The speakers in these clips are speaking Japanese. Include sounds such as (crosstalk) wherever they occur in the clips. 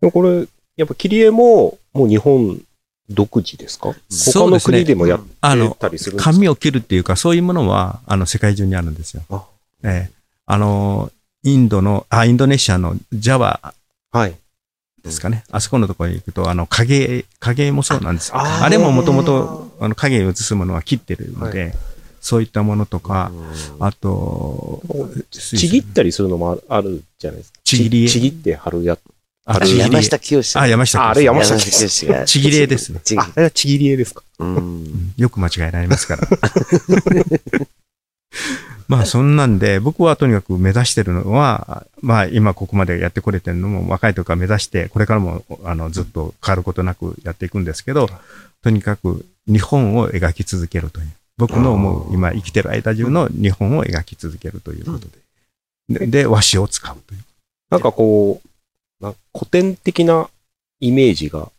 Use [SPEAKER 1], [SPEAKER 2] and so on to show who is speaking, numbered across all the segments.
[SPEAKER 1] でもこれ、やっぱ切り絵も、もう日本独自ですか？他の国でもやってたりするんですか？
[SPEAKER 2] 紙を切るっていうか、そういうものは、あの、世界中にあるんですよ。
[SPEAKER 1] あ
[SPEAKER 2] ええあの、インドの、あ、インドネシアのジャワ
[SPEAKER 1] はい。
[SPEAKER 2] ですかね。あそこのところに行くと、あの、影、影もそうなんですよ。
[SPEAKER 1] あ
[SPEAKER 2] れももともと、あの、影を映すものは切ってるので、そういったものとか、あと、
[SPEAKER 1] ちぎったりするのもあるじゃないですか。
[SPEAKER 2] ちぎり絵
[SPEAKER 1] ちぎって貼るやつ。
[SPEAKER 2] あ
[SPEAKER 1] あれ
[SPEAKER 3] 山下清
[SPEAKER 2] あ、山下
[SPEAKER 1] ああれ山下
[SPEAKER 3] 山下清が。
[SPEAKER 2] ちぎり絵ですね。
[SPEAKER 3] ちぎ
[SPEAKER 1] あ、あれはちぎり絵ですか？
[SPEAKER 3] うん。
[SPEAKER 2] うんよく間違えられますから。(laughs) まあそんなんで、僕はとにかく目指してるのは、まあ今ここまでやってこれてるのも若い時から目指して、これからもあのずっと変わることなくやっていくんですけど、とにかく日本を描き続けるという。僕の思う今生きてる間中の日本を描き続けるということで。でで、和紙を使うという。
[SPEAKER 1] なんかこう、な古典的なイメージが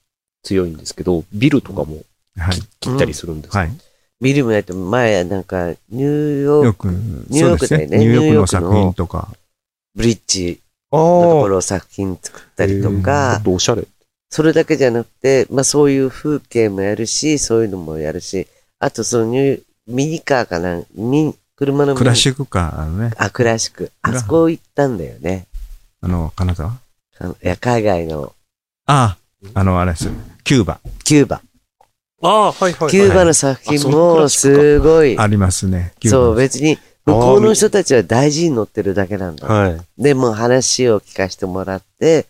[SPEAKER 1] 強いんですけど、ビルとかも
[SPEAKER 2] はい。
[SPEAKER 1] 切ったりするんですか、
[SPEAKER 2] はい。
[SPEAKER 3] ビルもやって、前、なんか、ニューヨーク、ニューヨークだよね
[SPEAKER 2] ニューヨーク
[SPEAKER 3] の
[SPEAKER 2] の作品とか。
[SPEAKER 3] ブリッジ
[SPEAKER 1] あ
[SPEAKER 3] のとこ
[SPEAKER 1] あ。
[SPEAKER 3] ろを作品作ったりとか
[SPEAKER 1] っ、とおしゃれ。
[SPEAKER 3] それだけじゃなくて、まあそういう風景もやるし、そういうのもやるし、あとそのニューミニカーかな、ミ車のミニ
[SPEAKER 2] クラシックカー、あのね、
[SPEAKER 3] あ、クラシック。あそこ行ったんだよね。
[SPEAKER 2] あの、金沢？
[SPEAKER 3] いや、海外の
[SPEAKER 2] ああ、あの、あれです。キューバ。
[SPEAKER 3] キューバ。
[SPEAKER 1] ああ、はいはい、
[SPEAKER 3] キューバの作品もすごい。
[SPEAKER 2] ありますね。
[SPEAKER 3] そう、別に、向こうの人たちは大事に乗ってるだけなんだ。
[SPEAKER 1] はい。
[SPEAKER 3] で、もう話を聞かせてもらって、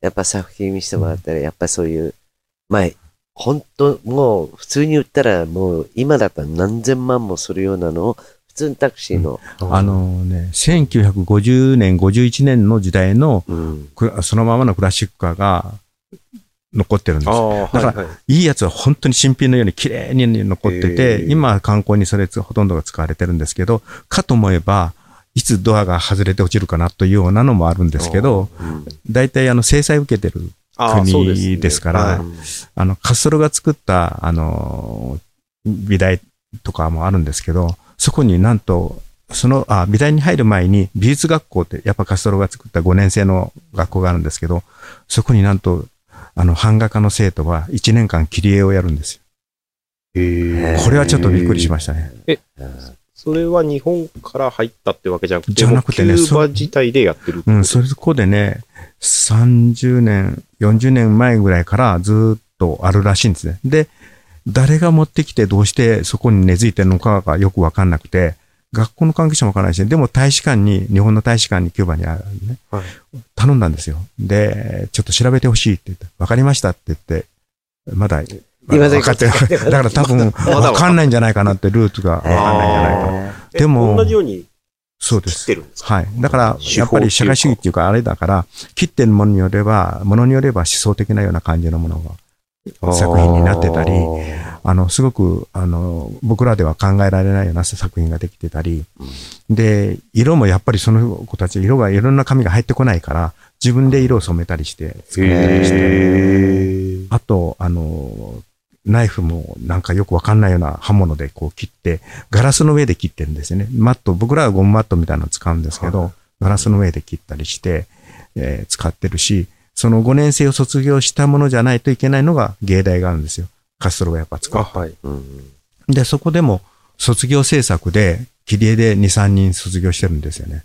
[SPEAKER 3] やっぱ作品見せてもらったら、やっぱそういう、まあ、本当もう普通に言ったらもう今だったら何千万もするようなのを、普通にタクシーの、
[SPEAKER 2] あのね、1950年、51年の時代の、
[SPEAKER 3] うん、
[SPEAKER 2] そのままのクラシックカーが残ってるんです。だから
[SPEAKER 1] はいはい。
[SPEAKER 2] いいやつは本当に新品のように綺麗に残って
[SPEAKER 1] へ
[SPEAKER 2] て、
[SPEAKER 1] ー。
[SPEAKER 2] 今観光にそれほとんどが使われてるんですけど、かと思えば、いつドアが外れて落ちるかなというようなのもあるんですけど、
[SPEAKER 3] うん。
[SPEAKER 2] 大体あの制裁を受けてる国ですから
[SPEAKER 1] はい。
[SPEAKER 2] あの、カストロが作った、あの、美大とかもあるんですけど、そこになんと、その、あ、美大に入る前に美術学校って、やっぱカストロが作った5年生の学校があるんですけど、そこになんと、あの、版画家の生徒は1年間切り絵をやるんですよ。
[SPEAKER 1] へえ
[SPEAKER 2] これはちょっとびっくりしましたね。
[SPEAKER 1] それは日本から入ったってわけじゃなくて、
[SPEAKER 2] じゃなくてね
[SPEAKER 1] キューバ自体でやってるって
[SPEAKER 2] うん、それこでね、30年、40年前ぐらいからずっとあるらしいんですね。で、誰が持ってきてどうしてそこに根付いてるのかがよくわかんなくて、学校の関係者もわからないし、でも大使館に、日本の大使館にキューバにあるね、
[SPEAKER 1] はい
[SPEAKER 2] 頼んだんですよ。で、ちょっと調べてほしいって言って、わかりましたって言って、まだ、まだ分かってない。だから多分、わかんないんじゃないかなって、ルーツがわかんないんじゃないかでも
[SPEAKER 1] 同じように
[SPEAKER 2] そうです。
[SPEAKER 1] てるんですか？
[SPEAKER 2] はい。だから、
[SPEAKER 1] 手
[SPEAKER 2] やっぱり社会主義っていうか、あれだから、切ってるものによれば、ものによれば思想的なような感じのものが、作品になってたりあの、すごく、あの、僕らでは考えられないような作品ができてたり、で、色もやっぱりその子たち、色がいろんな紙が入ってこないから、自分で色を染めたりして、作ったりして。あと、あの、ナイフもなんかよくわかんないような刃物でこう切って、ガラスの上で切ってるんですよね。マット、僕らはゴムマットみたいなのを使うんですけど、ガラスの上で切ったりして、えー使ってるし、その5年生を卒業したものじゃないといけないのが芸大があるんですよ。カストロがやっぱ使
[SPEAKER 1] あ、
[SPEAKER 2] う。
[SPEAKER 1] はい。
[SPEAKER 3] うん
[SPEAKER 2] で、そこでも卒業制作で、切り絵で2、3人卒業してるんですよね。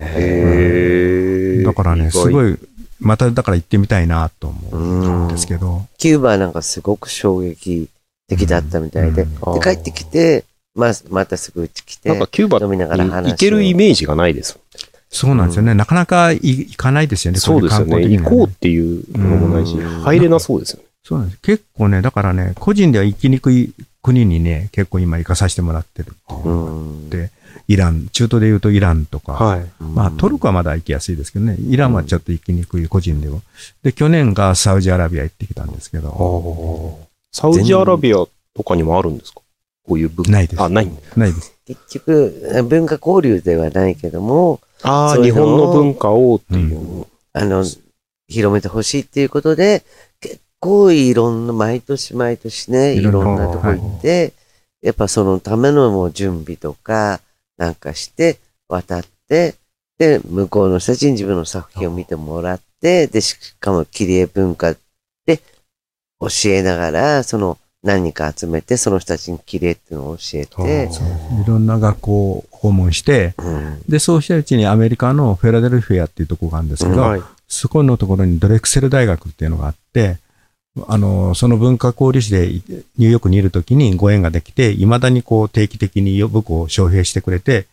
[SPEAKER 1] へえ。
[SPEAKER 2] だからね、す
[SPEAKER 1] い。
[SPEAKER 2] ごい、まただから行ってみたいなと思うんですけど。
[SPEAKER 3] キューバなんかすごく衝撃的だったみたいで。
[SPEAKER 2] うん
[SPEAKER 3] で、帰ってきて、まあ、またすぐうち来て
[SPEAKER 1] なんか、キューバ
[SPEAKER 3] 飲みながら話を
[SPEAKER 1] に行けるイメージがないです。
[SPEAKER 2] そうなんですよね。なかなかい行かないですよね。
[SPEAKER 1] そうですよね。
[SPEAKER 2] こい観光的には
[SPEAKER 1] 行こうっていうのもないし、
[SPEAKER 3] うん
[SPEAKER 1] 入れなそうですよね。
[SPEAKER 2] そうなんです。結構ね、だからね、個人では行きにくい国にね、結構今行かさせてもらってる。
[SPEAKER 3] うん
[SPEAKER 2] で、イラン、中東で言うとイランとか、
[SPEAKER 1] はい。
[SPEAKER 2] まあトルコはまだ行きやすいですけどね、イランはちょっと行きにくい個人でも。で、去年がサウジアラビア行ってきたんですけど、
[SPEAKER 1] サウジアラビアとかにもあるんですか？こういう文化。
[SPEAKER 2] ないです
[SPEAKER 1] あ、ない。
[SPEAKER 2] ないです。
[SPEAKER 3] 結局、文化交流ではないけども、
[SPEAKER 1] ああ、日本の文化をっていう。
[SPEAKER 3] あの、広めてほしいっていうことで、結構いろんな、毎年毎年ね、い
[SPEAKER 2] いろんな
[SPEAKER 3] とこ行って、やっぱそのためのもう準備とか、なんかして、渡って、で、向こうの人たちに自分の作品を見てもらっって、で、しかも切り絵文化で教えながら、その何人か集めて、その人たちに切り絵っていうのを教えて、
[SPEAKER 2] いろんな学校を訪問して、
[SPEAKER 3] うん。
[SPEAKER 2] で、そうしたうちにアメリカのフェラデルフィアっていうところがあるんですけど、
[SPEAKER 1] はい。
[SPEAKER 2] そこのところにドレクセル大学っていうのがあって、あの、その文化交流士でニューヨークにいるときにご縁ができて、未だにこう定期的に僕を招聘してくれて、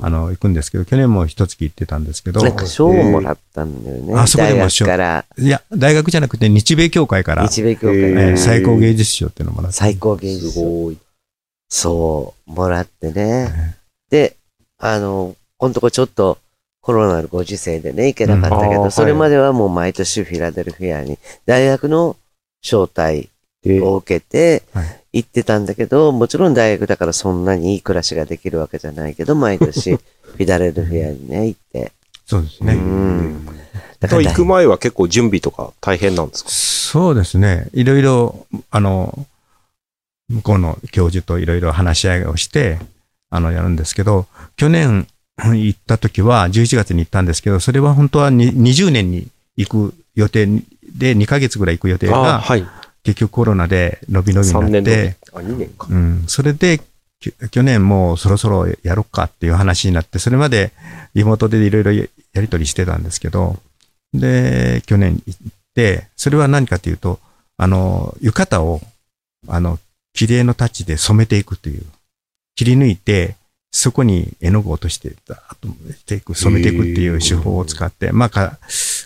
[SPEAKER 2] あの、行くんですけど、去年も一月行ってたんですけど、
[SPEAKER 3] なんか賞をもらったんだよね。
[SPEAKER 2] あそこでも
[SPEAKER 3] 大
[SPEAKER 2] 賞
[SPEAKER 3] 学から、
[SPEAKER 2] いや、大学じゃなくて日米協会から、
[SPEAKER 3] 日米協会
[SPEAKER 2] 最高芸術賞っていうのをもらって。
[SPEAKER 3] 最高芸術
[SPEAKER 1] すごい。
[SPEAKER 3] そう、もらってね。
[SPEAKER 2] ね
[SPEAKER 3] で、あの、このとこちょっとコロナのご時世でね、行けなかったけど、
[SPEAKER 1] うん
[SPEAKER 3] それまではもう毎年フィラデルフィアに大学の招待
[SPEAKER 1] え
[SPEAKER 3] を受けて
[SPEAKER 2] はい
[SPEAKER 3] 行ってたんだけど、もちろん大学だからそんなにいい暮らしができるわけじゃないけど、毎年 (laughs) フィラデルフィアにね、行って。う
[SPEAKER 2] そうですね。
[SPEAKER 3] ん。だ
[SPEAKER 1] と行く
[SPEAKER 3] 大
[SPEAKER 1] 前は結構準備とか大変なんですか？
[SPEAKER 2] そうですね。いろいろ、あの、向こうの教授といろいろ話し合いをして、あの、やるんですけど、去年 (clears throat) 行った時は、11月に行ったんですけど、それは本当はに20年に行く予定で、2ヶ月ぐらい行く予定
[SPEAKER 1] あ
[SPEAKER 2] が、
[SPEAKER 1] はい。
[SPEAKER 2] 結局コロナで伸び伸び
[SPEAKER 1] 3
[SPEAKER 2] になって、
[SPEAKER 1] あ、2年か。
[SPEAKER 2] うん、それで、き去年もうそろそろやろっかっていう話になって、それまでリモートでいろいろややり取りしてたんですけど、で、去年行って、それは何かというと、あの、浴衣を、あの、綺麗のタッチで染めていくという。切り抜いて、そこに絵の具を落として、ダーッとしていく、染めていくっていう手法を使って、まあ、か、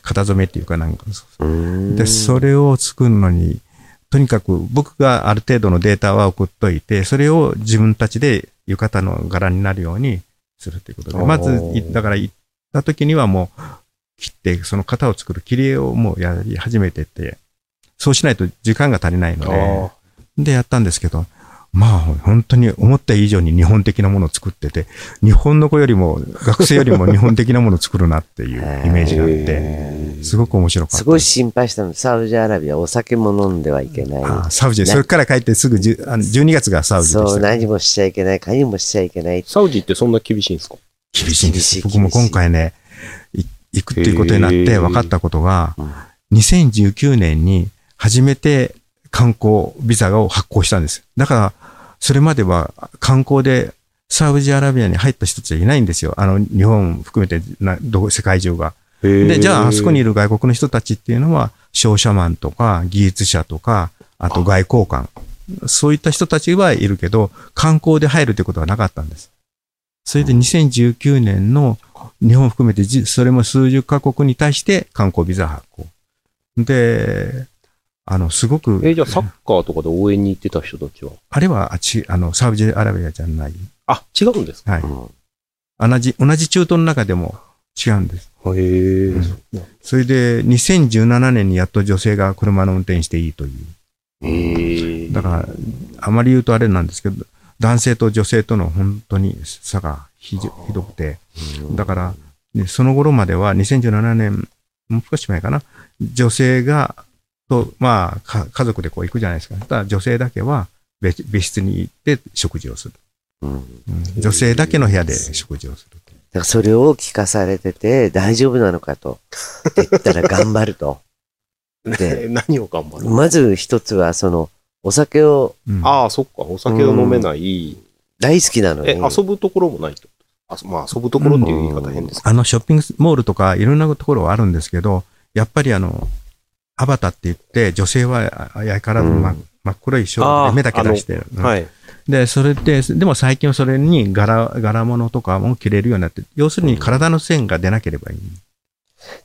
[SPEAKER 2] 型染めっていうかなんか、
[SPEAKER 3] うん。
[SPEAKER 2] で、それを作るのに、とにかく僕がある程度のデータは送っといて、それを自分たちで浴衣の柄になるようにするということで、まず、いだから行った時にはもう切って、その型を作る切り絵をもうやり始めてて、そうしないと時間が足りないの
[SPEAKER 1] あ
[SPEAKER 2] で、で、やったんですけど、まあ、本当に思った以上に日本的なものを作ってて、日本の子よりも、学生よりも日本的なものを作るなっていうイメージがあって、すごく面白かった。
[SPEAKER 3] すごい心配したの。サウジアラビアお酒も飲んではいけない。
[SPEAKER 2] あサウジそれから帰ってすぐじゅあの12月がサウジで
[SPEAKER 3] そう、
[SPEAKER 2] した。
[SPEAKER 3] 何もしちゃいけない、何もしちゃいけない。
[SPEAKER 1] サウジってそんな厳しいんですか？
[SPEAKER 2] 厳しいんです。僕も今回ね、い行くっていうことになって分かったことが
[SPEAKER 3] うん、
[SPEAKER 2] 2019年に初めて観光ビザを発行したんです。だから、それまでは観光でサウジアラビアに入った人たちはいないんですよ。あの、日本含めてなどこ世界中が。で、
[SPEAKER 1] で
[SPEAKER 2] じゃあ、あそこにいる外国の人たちっていうのは、商社マンとか、技術者とか、あと外交官。そういった人たちはいるけど、観光で入るということはなかったんです。それで2019年の日本含めてじ、それも数十カ国に対して観光ビザ発行。で、あの、すごく、
[SPEAKER 1] え、じゃあサッカーとかで応援に行ってた人たちは？
[SPEAKER 2] あれはあち、あの、サウジアラビアじゃない。
[SPEAKER 1] あ、違うんですか？
[SPEAKER 2] はい。
[SPEAKER 3] うん
[SPEAKER 2] 同じ、同じ中東の中でも違うんです。
[SPEAKER 1] へえ。
[SPEAKER 2] それで、2017年にやっと女性が車の運転していいという。
[SPEAKER 1] へえ。
[SPEAKER 2] だから、あまり言うとあれなんですけど、男性と女性との本当に差がひじひどくて、だから、ねその頃までは2017年、もう少し前かな、女性が、と、まあ、か家族でこう行くじゃないですか。ただ女性だけは別別室に行って食事をする。
[SPEAKER 3] うんだ
[SPEAKER 2] うん女性だけの部屋で食事をする。
[SPEAKER 3] からそれを聞かされてて、大丈夫なのかと。って言ったら頑張ると。(laughs) で、
[SPEAKER 1] 何を頑張る
[SPEAKER 3] まず一つは、その、お酒を
[SPEAKER 2] うん
[SPEAKER 1] ああ、そっか。お酒を飲めない。
[SPEAKER 3] 大好きなのに。
[SPEAKER 1] え、遊ぶところもないってこと？あそまあ、遊ぶところっていう言い方変ですけ
[SPEAKER 2] あのショッピングモールとかいろんなところはあるんですけど、やっぱりあの、アバタって言って、女性はあやからず真,、
[SPEAKER 3] うん
[SPEAKER 2] 真っ黒いショ
[SPEAKER 1] あー
[SPEAKER 2] ーツで目だけ出してる。
[SPEAKER 1] ど。はい。
[SPEAKER 2] で、それで、でも最近はそれに柄、柄物とかも着れるようになって、要するに体の線が出なければいい。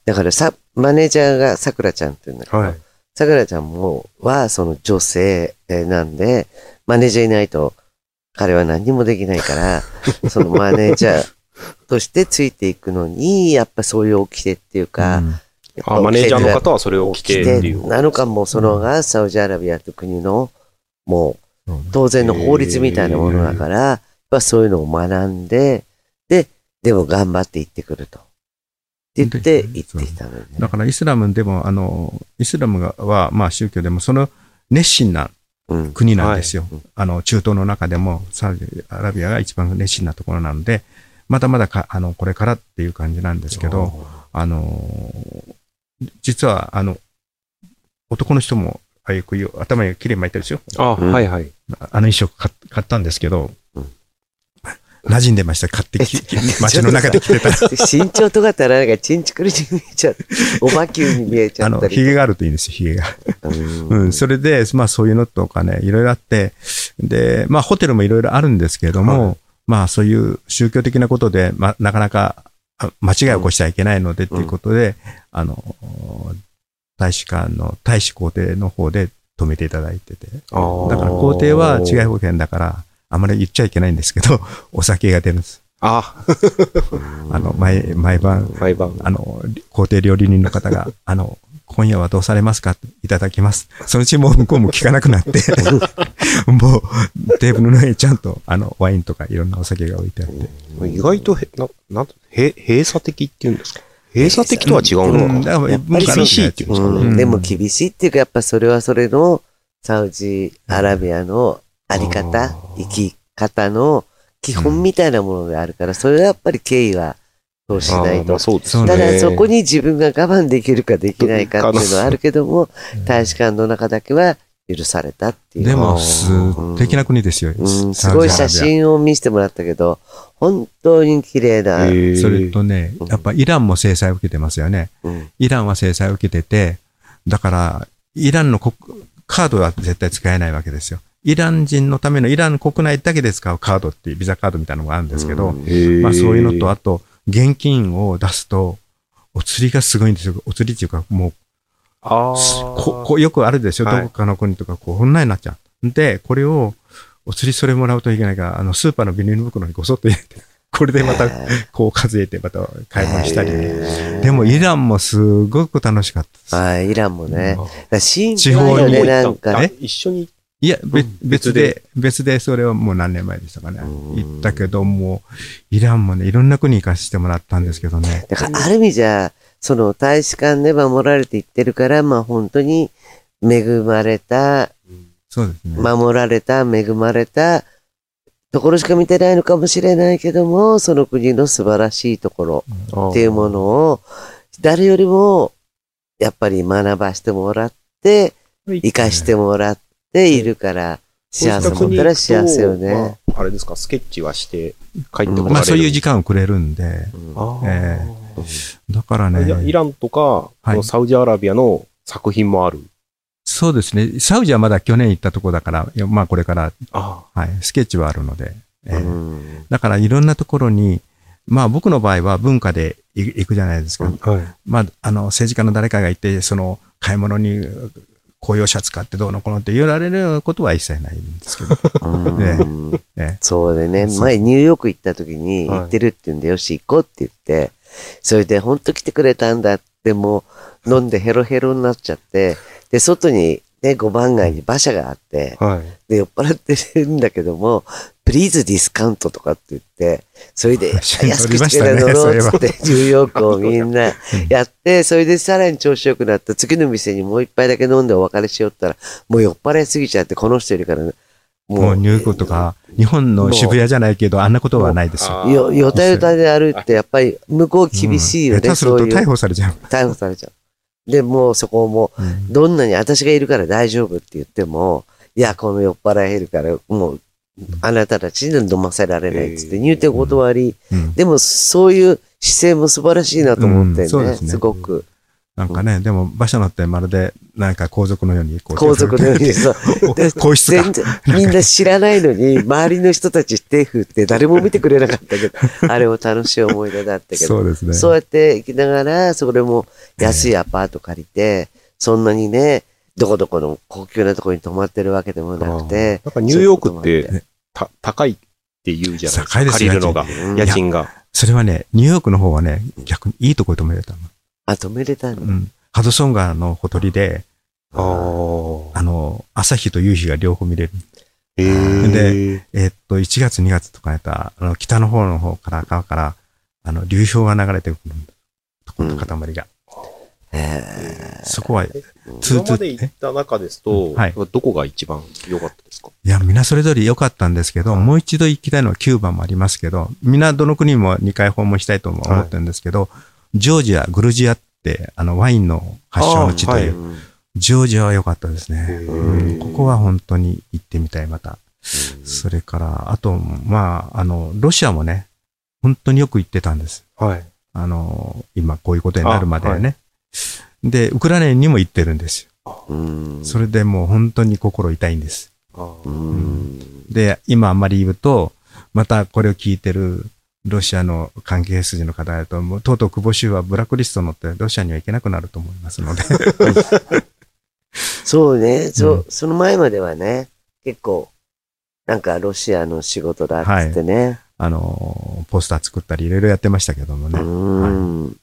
[SPEAKER 3] だからさ、マネージャーがさくらちゃんって言うんだけど、
[SPEAKER 1] はい。
[SPEAKER 3] さくらちゃんも、は、その女性えーなんで、マネージャーいないと、彼は何にもできないから、(laughs) そのマネージャーとしてついていくのに、やっぱそういう掟っていうか、
[SPEAKER 2] うん
[SPEAKER 1] あマネージャーの方はそれを着てっていう。
[SPEAKER 3] なのかも、そのがサウジアラビアという国の、もう、当然の法律みたいなものだから、やっぱそういうのを学んで、で、でも頑張って行ってくると。って言って
[SPEAKER 2] で
[SPEAKER 3] 行ってきたのよね。
[SPEAKER 2] だからイスラムでも、あの、イスラムがは、まあ宗教でも、その熱心な
[SPEAKER 3] うん。
[SPEAKER 2] 国なんですよ。
[SPEAKER 3] はい
[SPEAKER 2] あの、中東の中でも、サウジアラビアが一番熱心なところなので、まだまだか、あの、これからっていう感じなんですけど、あの、実は、あの、男の人も、ああいう頭にきれいに巻いてるでしょ？
[SPEAKER 1] あ、
[SPEAKER 3] うん
[SPEAKER 1] はいはい。
[SPEAKER 2] あの衣装買っ買ったんですけど、
[SPEAKER 3] うん
[SPEAKER 2] 馴染んでました。(laughs) 買ってき、き街の中で着てたら。
[SPEAKER 3] 身長とかってなんかチンチクリに見えちゃう。(laughs) おばきゅうに見えちゃ
[SPEAKER 2] あの、
[SPEAKER 3] ったり。
[SPEAKER 2] 髭があるといいんですよ、髭が。
[SPEAKER 3] うん
[SPEAKER 2] うん、それで、まあそういうのとかね、いろいろあって、で、まあホテルもいろいろあるんですけれども、
[SPEAKER 1] は
[SPEAKER 2] まあそういう宗教的なことで、まあなかなかあ間違いを起こしちゃいけないのでっていうことで、あの、大使館の大使公邸の方で止めていただいてて、だから公邸は違い保険だから、あまり言っちゃいけないんですけど、(laughs) お酒が出るんです。
[SPEAKER 1] あ、(laughs)
[SPEAKER 2] あの、毎、毎晩、
[SPEAKER 1] 毎晩。
[SPEAKER 2] あの、皇帝料理人の方が、あの、今夜はどうされますか？いただきます。そのうちもう向こうも聞かなくなって、(laughs) もうテーブルの上にちゃんと、あの、ワインとかいろんなお酒が置いてあって。
[SPEAKER 1] 意外とへ、な、なん閉鎖的っていうんですか？閉鎖的とは違う
[SPEAKER 2] うん、
[SPEAKER 1] のか？
[SPEAKER 2] だから
[SPEAKER 3] やっぱり
[SPEAKER 1] 厳しいっていうんですかね。
[SPEAKER 3] うん。でも厳しいっていうか、やっぱそれはそれのサウジアラビアのあり方生き方の基本みたいなものであるから、それはやっぱり敬意はそうしないと。ただそこに自分が我慢できるかできないかっていうのはあるけども、大使館の中だけは許されたっていう。
[SPEAKER 2] でも、素敵な国ですよ。
[SPEAKER 3] うん、すごい写真を見せてもらったけど、本当に綺麗な。
[SPEAKER 2] それとね
[SPEAKER 3] うん、
[SPEAKER 2] やっぱイランも制裁を受けてますよね。
[SPEAKER 3] うん
[SPEAKER 2] イランは制裁を受けてて、だから、イランの国カードは絶対使えないわけですよ。イラン人のためのイラン国内だけで使うカードっていうビザカードみたいなのがあるんですけど、
[SPEAKER 3] うん
[SPEAKER 2] まあそういうのと、あと、現金を出すと、お釣りがすごいんですよ。お釣りっていうか、もう、
[SPEAKER 1] あ
[SPEAKER 2] ここよくあるでしょ、
[SPEAKER 1] はい
[SPEAKER 2] どこかの国とか、こんなになっちゃう。で、これを、お釣りそれもらうといけないから、あの、スーパーのビニール袋にごそっと入れて、(laughs) これでまた、こう数えて、また買い物したりね。でも、イランもすごく楽しかったです。
[SPEAKER 3] はい、イランもね。
[SPEAKER 2] 地
[SPEAKER 3] ルよね、
[SPEAKER 2] 方に
[SPEAKER 3] なんか。
[SPEAKER 1] あ一緒に？
[SPEAKER 2] いや、別で、別で、それはもう何年前でしたかね
[SPEAKER 3] うん。
[SPEAKER 2] 行ったけど、もう、イランもね、いろんな国行かせてもらったんですけどね。
[SPEAKER 3] だから、ある意味じゃ、その大使館で守られていってるから、まあ本当に恵まれた、
[SPEAKER 2] そうですね。
[SPEAKER 3] 守られた、恵まれたところしか見てないのかもしれないけども、その国の素晴らしいところっていうものを、誰よりも、やっぱり学ばしてもらって、生かしてもらっているから、幸せ持ったら幸せよね。
[SPEAKER 1] まああれですか、スケッチはして帰ってこられる？
[SPEAKER 2] まあそういう時間をくれるんで、
[SPEAKER 3] うん
[SPEAKER 1] あー
[SPEAKER 2] えだからね、
[SPEAKER 1] イランとか、
[SPEAKER 2] はい
[SPEAKER 1] このサウジアラビアの作品もある？
[SPEAKER 2] そうですね。サウジはまだ去年行ったとこだから、まあこれから、
[SPEAKER 1] あ
[SPEAKER 2] はい、スケッチはあるので。えー
[SPEAKER 3] うん
[SPEAKER 2] だからいろんなところに、まあ僕の場合は文化でい行くじゃないですか。
[SPEAKER 1] あ。はい。
[SPEAKER 2] まあ、あの、政治家の誰かがいて、その、買い物に公用車使ってどうのこうのって言われることは一切ないんですけど。
[SPEAKER 3] うん。
[SPEAKER 2] ね。
[SPEAKER 3] そうでね、前ニューヨーク行った時に
[SPEAKER 1] はい
[SPEAKER 3] 行ってるって言うんで、よし行こうって言って、それで本当来てくれたんだってもう飲んでヘロヘロになっちゃって、で、外にね、5番街に馬車があって、
[SPEAKER 1] はい。
[SPEAKER 3] で、酔っ払ってるんだけども、プリーズディスカウントとかって言って、それで、安く
[SPEAKER 2] し
[SPEAKER 3] てくれる
[SPEAKER 2] そう
[SPEAKER 3] っつって、ニューヨークをみんなやって、それでさらに調子よくなった次の店にもう一杯だけ飲んでお別れしようったら、もう酔っ払いすぎちゃって、この人いるから、も
[SPEAKER 2] もうニューヨークとか、日本の渋谷じゃないけど、あんなことはないですよ。
[SPEAKER 3] よ、よたよたで歩って、やっぱり向こう厳しいよね、
[SPEAKER 2] うん下手する。と逮捕されちゃう。
[SPEAKER 3] 逮捕されちゃう。で、もうそこも、
[SPEAKER 2] うん。
[SPEAKER 3] どんなに私がいるから大丈夫って言っても、いや、この酔っ払い減るから、もう、あなたたちに飲ませられないっつって入店断り、
[SPEAKER 2] うん。
[SPEAKER 3] でもそういう姿勢も素晴らしいなと思ってね。
[SPEAKER 2] す
[SPEAKER 3] ごく。
[SPEAKER 2] なんかね、でも馬車乗ってまるで、なんか皇族のようにこう、
[SPEAKER 3] 皇族のようにそう。(laughs) で
[SPEAKER 2] 皇室か
[SPEAKER 3] 全然、みんな知らないのに、周りの人たち手振って誰も見てくれなかったけど、(laughs) あれも楽しい思い出だったけど、
[SPEAKER 2] そうですね。
[SPEAKER 3] そうやって行きながら、それも安いアパート借りて、そんなにね、どこどこの高級なところに泊まってるわけでもなくて、
[SPEAKER 1] なんかニューヨークってた高いって言うじゃないですか。
[SPEAKER 2] 高いです
[SPEAKER 1] 借りるのが。家賃が。
[SPEAKER 2] それはね、ニューヨークの方はね、逆にいいところで止めれたの。
[SPEAKER 3] あ、止めれたんだ。
[SPEAKER 2] うん。ハドソン川のほとりで、
[SPEAKER 1] あ
[SPEAKER 2] の、朝日と夕日が両方見れる。
[SPEAKER 1] へえ。
[SPEAKER 2] えーっと、1月2月とかやったら、あの、北の方の方から、川から、あの、流氷が流れてくるんだ。ところの塊が。
[SPEAKER 3] へ
[SPEAKER 2] そこは、い
[SPEAKER 1] 今まで行った中ですと、
[SPEAKER 2] はい
[SPEAKER 1] どこが一番良かったですか？
[SPEAKER 2] や、皆それぞれ良かったんですけど、もう一度行きたいのはキューバもありますけど、皆どの国も2回訪問したいとも思ってるんですけど、ジョージア、グルジアっって、あの、ワインの発祥の地という、
[SPEAKER 3] うん
[SPEAKER 2] ジョージアは良かったですね。
[SPEAKER 3] うん
[SPEAKER 2] うんここは本当に行ってみたい、また。それから、あと、まあ、あの、ロシアもね、本当によく行ってたんです。
[SPEAKER 1] はい。
[SPEAKER 2] あの、今こういうことになるまでね。で、ウクライナにも行ってるんですよ。
[SPEAKER 3] うん
[SPEAKER 2] それでもう本当に心痛いんです。
[SPEAKER 1] あ
[SPEAKER 3] う
[SPEAKER 1] ー
[SPEAKER 3] ん
[SPEAKER 2] で、今あんまり言うと、またこれを聞いてるロシアの関係筋の方だと、もうとうとう久保州はブラックリストに乗ってロシアには行けなくなると思いますので。(laughs)
[SPEAKER 3] そうね、そ、
[SPEAKER 2] うん
[SPEAKER 3] その前まではね、結構、なんかロシアの仕事だっつってね。
[SPEAKER 2] あの、ポスター作ったりいろいろやってましたけども
[SPEAKER 3] う
[SPEAKER 2] ね。
[SPEAKER 3] ん。